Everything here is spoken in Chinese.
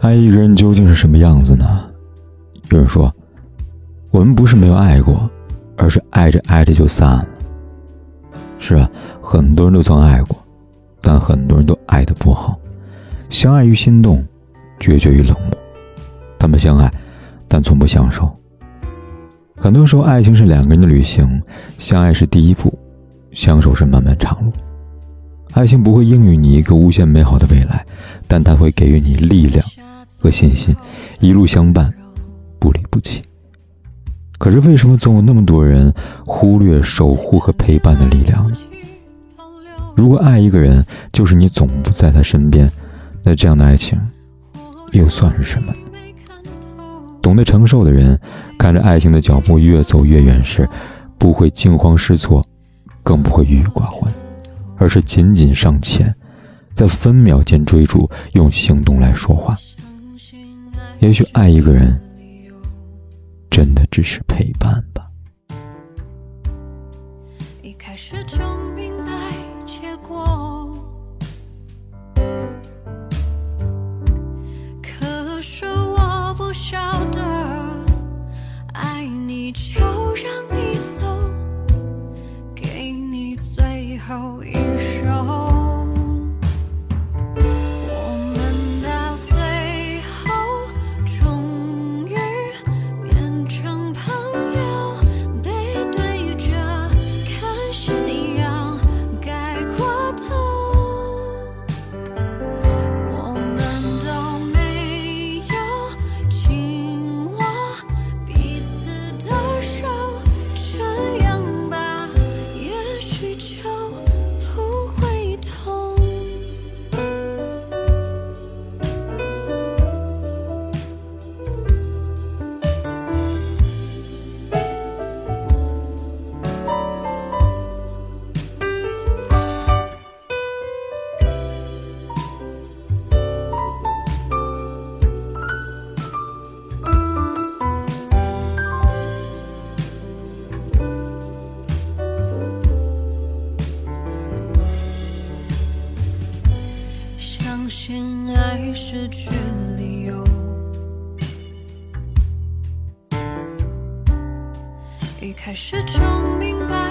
爱一个人究竟是什么样子呢？有人说，我们不是没有爱过，而是爱着爱着就散了。是啊，很多人都曾爱过，但很多人都爱的不好。相爱于心动，决绝于冷漠。他们相爱，但从不相守。很多时候，爱情是两个人的旅行，相爱是第一步，相守是漫漫长路。爱情不会应予你一个无限美好的未来，但它会给予你力量。和信心，一路相伴，不离不弃。可是为什么总有那么多人忽略守护和陪伴的力量呢？如果爱一个人就是你总不在他身边，那这样的爱情又算是什么？懂得承受的人，看着爱情的脚步越走越远时，不会惊慌失措，更不会郁郁寡欢，而是紧紧上前，在分秒间追逐，用行动来说话。也许爱一个人，真的只是陪伴吧。一开始就明白结果，可是我不晓得，爱你就让你走，给你最后一首。失去理由，一开始就明白